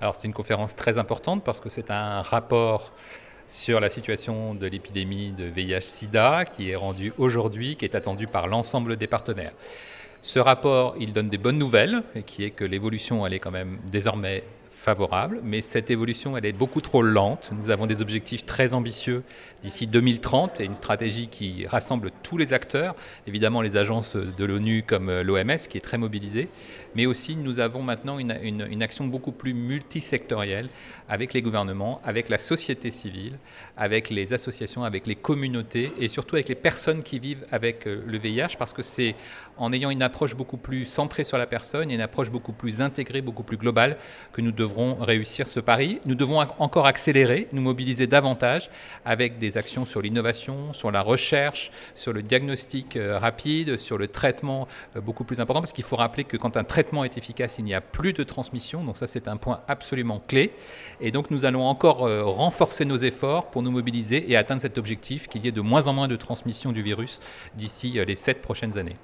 Alors c'est une conférence très importante parce que c'est un rapport sur la situation de l'épidémie de VIH-Sida qui est rendu aujourd'hui, qui est attendu par l'ensemble des partenaires. Ce rapport, il donne des bonnes nouvelles, qui est que l'évolution, elle est quand même désormais favorable, mais cette évolution, elle est beaucoup trop lente. Nous avons des objectifs très ambitieux d'ici 2030 et une stratégie qui rassemble tous les acteurs, évidemment les agences de l'ONU comme l'OMS qui est très mobilisée, mais aussi nous avons maintenant une, une, action beaucoup plus multisectorielle avec les gouvernements, avec la société civile, avec les associations, avec les communautés et surtout avec les personnes qui vivent avec euh, le VIH parce que c'est en ayant une approche beaucoup plus centrée sur la personne et une approche beaucoup plus intégrée, beaucoup plus globale que nous devrons réussir ce pari. Nous devons encore accélérer, nous mobiliser davantage avec des actions sur l'innovation, sur la recherche, sur le diagnostic euh, rapide, sur le traitement euh, beaucoup plus important, parce qu'il faut rappeler que quand un traitement est efficace, il n'y a plus de transmission, donc ça c'est un point absolument clé. Et donc nous allons encore euh, renforcer nos efforts pour nous mobiliser et atteindre cet objectif qu'il y ait de moins en moins de transmission du virus d'ici les sept prochaines années.